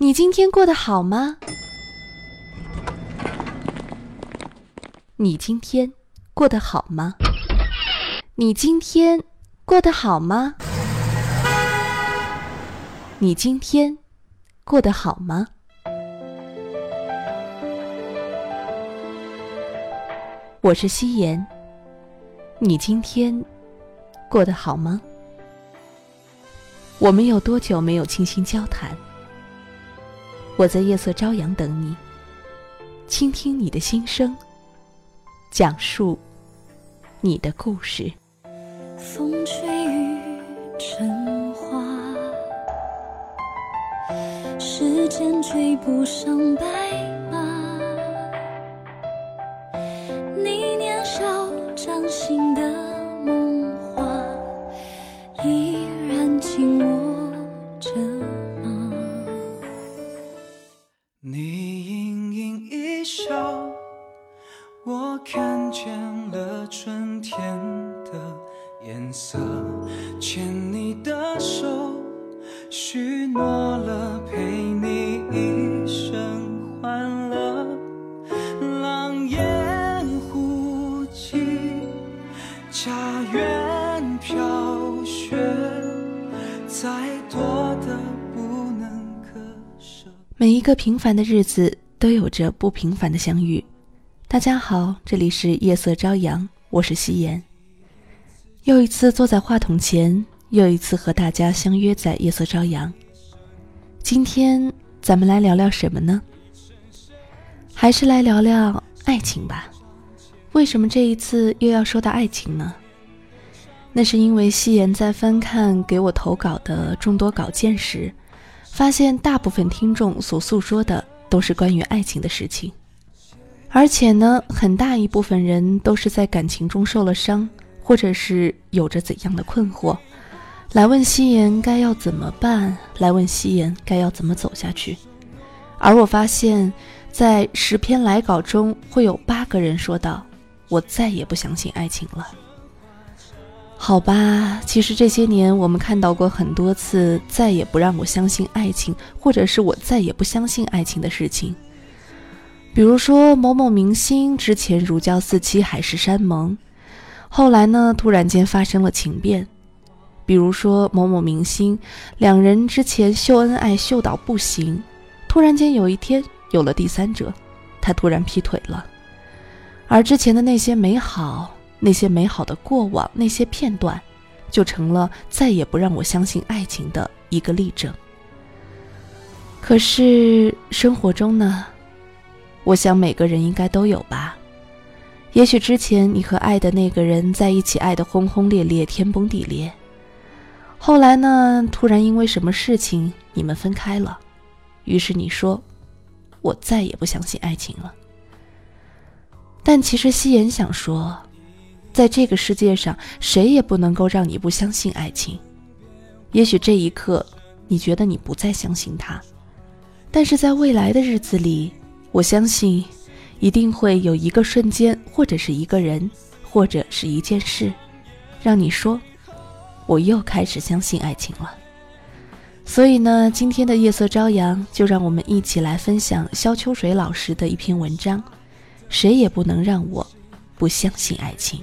你今天过得好吗？你今天过得好吗？你今天过得好吗？你今天过得好吗？我是夕颜。你今天过得好吗？我们有多久没有倾心交谈？我在夜色朝阳等你，倾听你的心声，讲述你的故事。风吹雨成花，时间追不上白许诺了陪你一生欢乐。狼烟忽起，家园飘雪，再多的不能割舍。每一个平凡的日子都有着不平凡的相遇。大家好，这里是夜色朝阳，我是夕颜。又一次坐在话筒前，又一次和大家相约在夜色朝阳。今天咱们来聊聊什么呢？还是来聊聊爱情吧。为什么这一次又要说到爱情呢？那是因为夕颜在翻看给我投稿的众多稿件时，发现大部分听众所诉说的都是关于爱情的事情，而且呢，很大一部分人都是在感情中受了伤，或者是有着怎样的困惑，来问夕颜该要怎么办，来问夕颜该要怎么走下去。而我发现，在十篇来稿中，会有八个人说道：“我再也不相信爱情了。”好吧，其实这些年我们看到过很多次再也不让我相信爱情，或者是我再也不相信爱情的事情。比如说某某明星之前如胶似漆，海誓山盟，后来呢突然间发生了情变。比如说某某明星，两人之前秀恩爱秀到不行，突然间有一天有了第三者，他突然劈腿了，而之前的那些美好。那些美好的过往，那些片段，就成了再也不让我相信爱情的一个例证。可是生活中呢，我想每个人应该都有吧。也许之前你和爱的那个人在一起，爱得轰轰烈烈，天崩地裂。后来呢，突然因为什么事情你们分开了，于是你说：“我再也不相信爱情了。”但其实夕颜想说。在这个世界上，谁也不能够让你不相信爱情。也许这一刻，你觉得你不再相信他，但是在未来的日子里，我相信，一定会有一个瞬间，或者是一个人，或者是一件事，让你说，我又开始相信爱情了。所以呢，今天的夜色朝阳，就让我们一起来分享肖秋水老师的一篇文章：谁也不能让我。不相信爱情。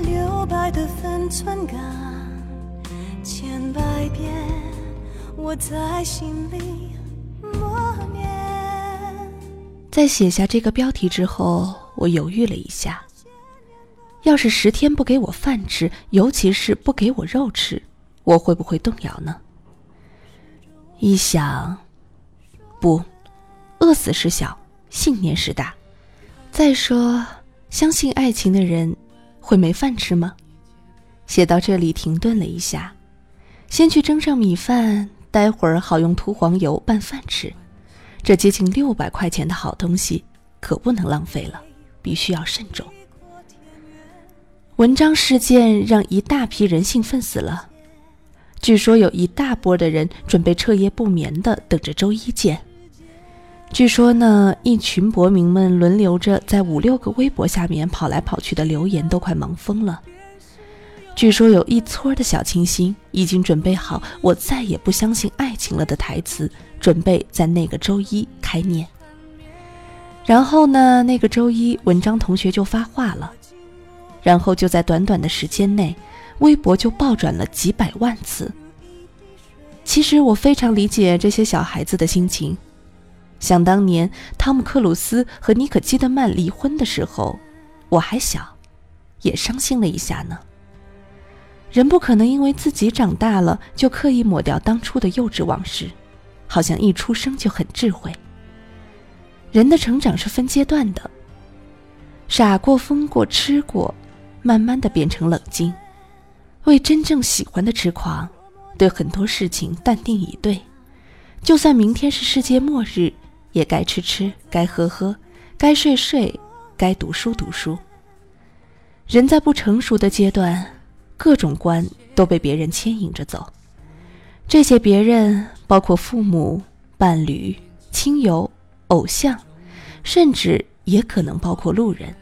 留白的分寸感，千百遍我在心里默念。在写下这个标题之后，我犹豫了一下。要是十天不给我饭吃，尤其是不给我肉吃，我会不会动摇呢？一想，不，饿死是小，信念是大。再说，相信爱情的人会没饭吃吗？写到这里，停顿了一下，先去蒸上米饭，待会儿好用涂黄油拌饭吃。这接近六百块钱的好东西，可不能浪费了，必须要慎重。文章事件让一大批人兴奋死了，据说有一大波的人准备彻夜不眠的等着周一见。据说呢，一群博民们轮流着在五六个微博下面跑来跑去的留言都快忙疯了。据说有一撮的小清新已经准备好“我再也不相信爱情了”的台词，准备在那个周一开念。然后呢，那个周一文章同学就发话了，然后就在短短的时间内，微博就爆转了几百万次。其实我非常理解这些小孩子的心情。想当年，汤姆·克鲁斯和妮可·基德曼离婚的时候，我还小，也伤心了一下呢。人不可能因为自己长大了就刻意抹掉当初的幼稚往事，好像一出生就很智慧。人的成长是分阶段的，傻过、疯过、吃过，慢慢的变成冷静，为真正喜欢的痴狂，对很多事情淡定以对，就算明天是世界末日。也该吃吃，该喝喝，该睡睡，该读书读书。人在不成熟的阶段，各种观都被别人牵引着走。这些别人包括父母、伴侣、亲友、偶像，甚至也可能包括路人。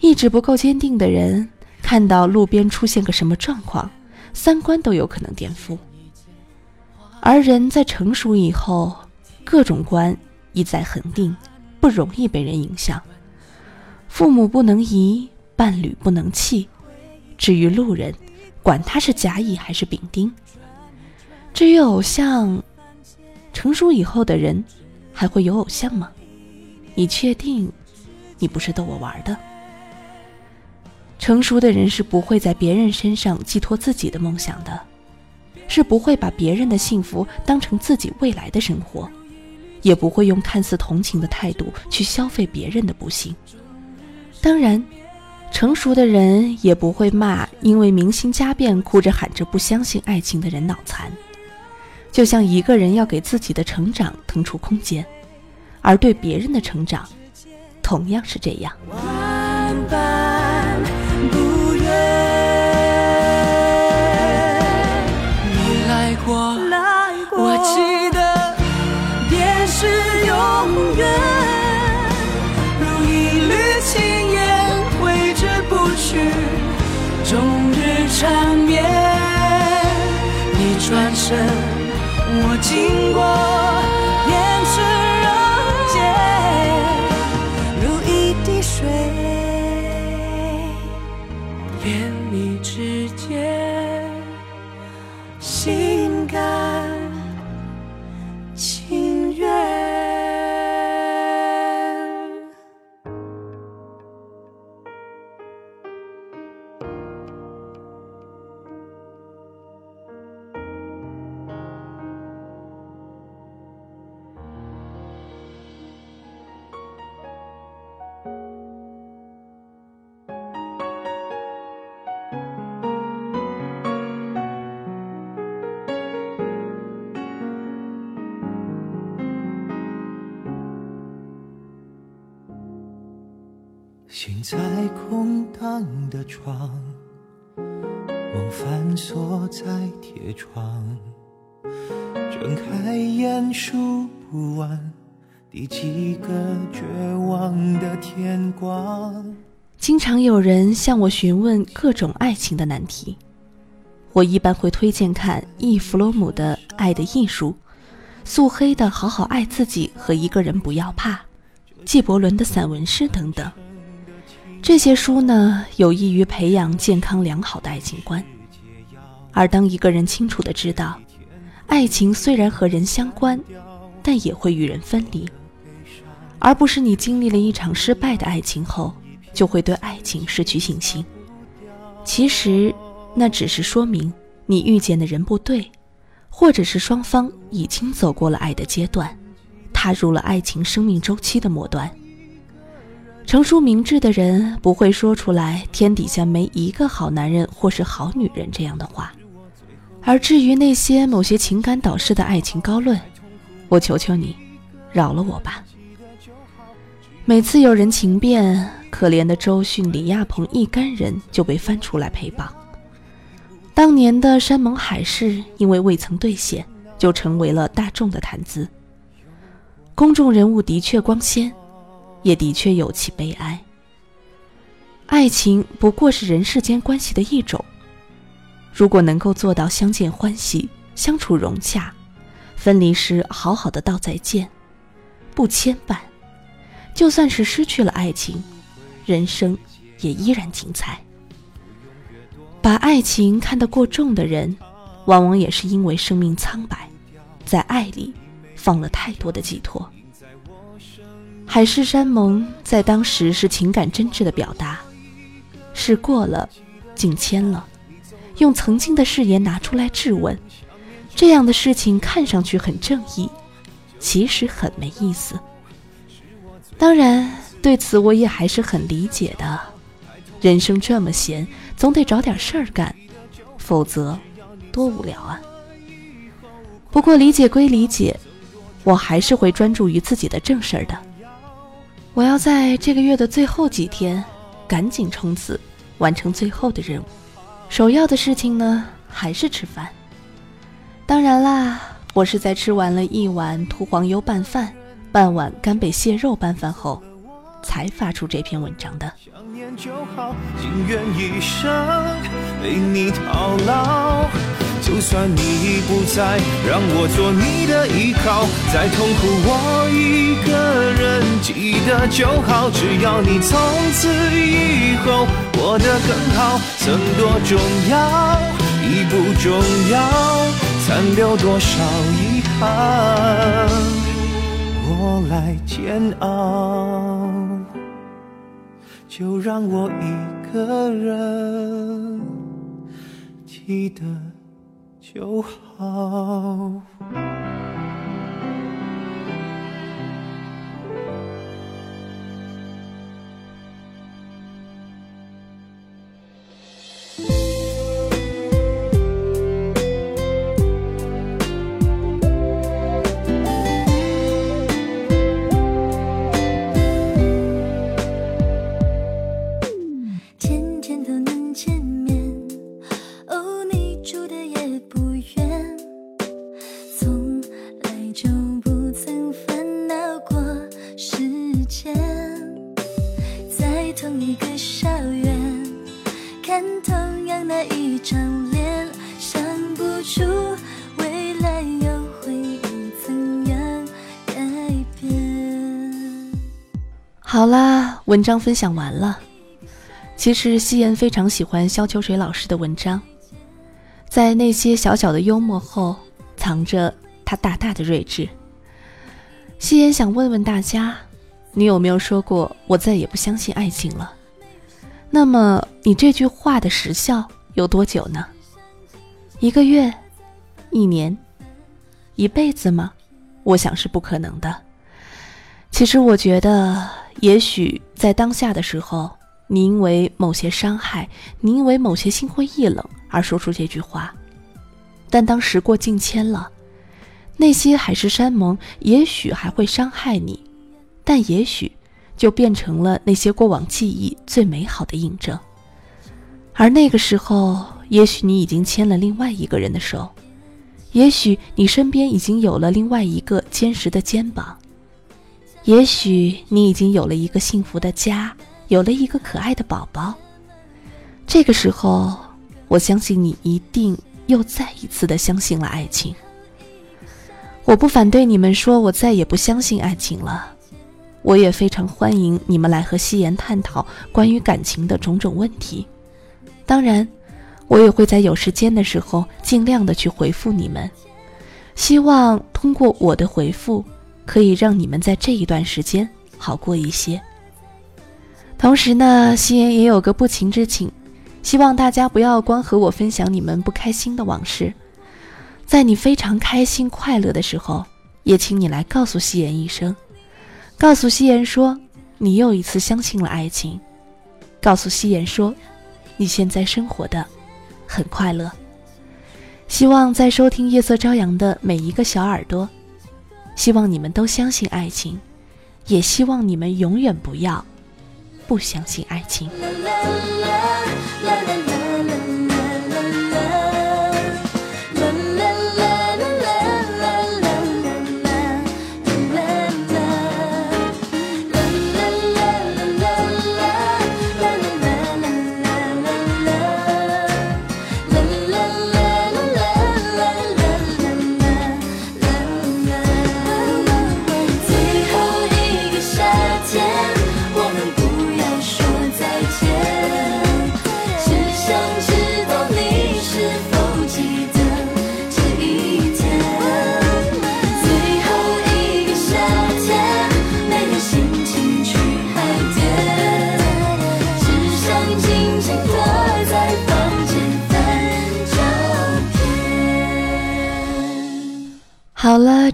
意志不够坚定的人，看到路边出现个什么状况，三观都有可能颠覆。而人在成熟以后，各种观一再恒定，不容易被人影响。父母不能移，伴侣不能弃。至于路人，管他是甲乙还是丙丁。至于偶像，成熟以后的人还会有偶像吗？你确定你不是逗我玩的？成熟的人是不会在别人身上寄托自己的梦想的，是不会把别人的幸福当成自己未来的生活。也不会用看似同情的态度去消费别人的不幸。当然，成熟的人也不会骂因为明星家变哭着喊着不相信爱情的人脑残。就像一个人要给自己的成长腾出空间，而对别人的成长，同样是这样。在空荡的床，梦反锁在铁窗，睁开眼数不完第几个绝望的天光。经常有人向我询问各种爱情的难题，我一般会推荐看易弗罗姆的《爱的艺术》，素黑的《好好爱自己》和一个人不要怕，纪伯伦的散文诗等等。这些书呢，有益于培养健康良好的爱情观。而当一个人清楚的知道，爱情虽然和人相关，但也会与人分离，而不是你经历了一场失败的爱情后，就会对爱情失去信心。其实，那只是说明你遇见的人不对，或者是双方已经走过了爱的阶段，踏入了爱情生命周期的末端。成熟明智的人不会说出来“天底下没一个好男人或是好女人”这样的话，而至于那些某些情感导师的爱情高论，我求求你，饶了我吧。每次有人情变，可怜的周迅、李亚鹏一干人就被翻出来陪绑。当年的山盟海誓，因为未曾兑现，就成为了大众的谈资。公众人物的确光鲜。也的确有其悲哀。爱情不过是人世间关系的一种。如果能够做到相见欢喜、相处融洽，分离时好好的道再见，不牵绊，就算是失去了爱情，人生也依然精彩。把爱情看得过重的人，往往也是因为生命苍白，在爱里放了太多的寄托。海誓山盟在当时是情感真挚的表达，事过了，境迁了，用曾经的誓言拿出来质问，这样的事情看上去很正义，其实很没意思。当然，对此我也还是很理解的。人生这么闲，总得找点事儿干，否则多无聊啊。不过理解归理解，我还是会专注于自己的正事儿的。我要在这个月的最后几天，赶紧冲刺，完成最后的任务。首要的事情呢，还是吃饭。当然啦，我是在吃完了一碗涂黄油拌饭、半碗干贝蟹肉拌饭后，才发出这篇文章的想念。就算你已不在，让我做你的依靠。再痛苦，我一个人记得就好。只要你从此以后过得更好，曾多重要已不重要，残留多少遗憾，我来煎熬。就让我一个人记得。就好。同样的一张脸想不出未来又会怎样改变好啦，文章分享完了。其实夕颜非常喜欢萧秋水老师的文章，在那些小小的幽默后，藏着他大大的睿智。夕颜想问问大家，你有没有说过“我再也不相信爱情了”？那么你这句话的时效有多久呢？一个月、一年、一辈子吗？我想是不可能的。其实我觉得。也许在当下的时候，你因为某些伤害，你因为某些心灰意冷而说出这句话，但当时过境迁了，那些海誓山盟也许还会伤害你，但也许就变成了那些过往记忆最美好的印证。而那个时候，也许你已经牵了另外一个人的手，也许你身边已经有了另外一个坚实的肩膀，也许你已经有了一个幸福的家，有了一个可爱的宝宝。这个时候，我相信你一定又再一次的相信了爱情。我不反对你们说我再也不相信爱情了，我也非常欢迎你们来和夕颜探讨关于感情的种种问题。当然，我也会在有时间的时候尽量的去回复你们。希望通过我的回复，可以让你们在这一段时间好过一些。同时呢，夕颜也有个不情之请，希望大家不要光和我分享你们不开心的往事，在你非常开心快乐的时候，也请你来告诉夕颜一声，告诉夕颜说你又一次相信了爱情，告诉夕颜说。你现在生活的很快乐，希望在收听《夜色朝阳》的每一个小耳朵，希望你们都相信爱情，也希望你们永远不要不相信爱情。好了，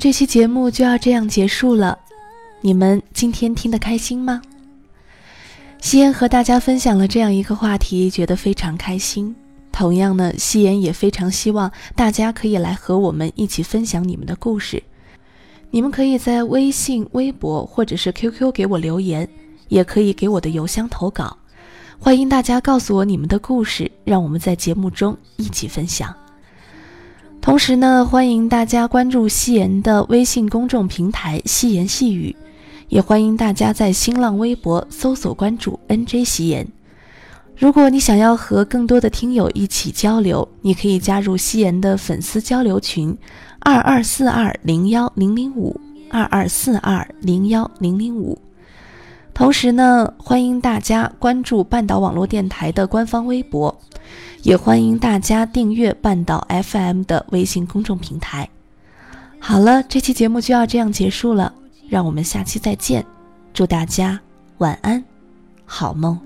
这期节目就要这样结束了。你们今天听得开心吗？夕颜和大家分享了这样一个话题，觉得非常开心。同样呢，夕颜也非常希望大家可以来和我们一起分享你们的故事。你们可以在微信、微博或者是 QQ 给我留言，也可以给我的邮箱投稿。欢迎大家告诉我你们的故事，让我们在节目中一起分享。同时呢，欢迎大家关注夕颜的微信公众平台“夕颜细语”，也欢迎大家在新浪微博搜索关注 “nj 夕颜”。如果你想要和更多的听友一起交流，你可以加入夕颜的粉丝交流群：二二四二零幺零零五二二四二零幺零零五。同时呢，欢迎大家关注半岛网络电台的官方微博。也欢迎大家订阅半岛 FM 的微信公众平台。好了，这期节目就要这样结束了，让我们下期再见。祝大家晚安，好梦。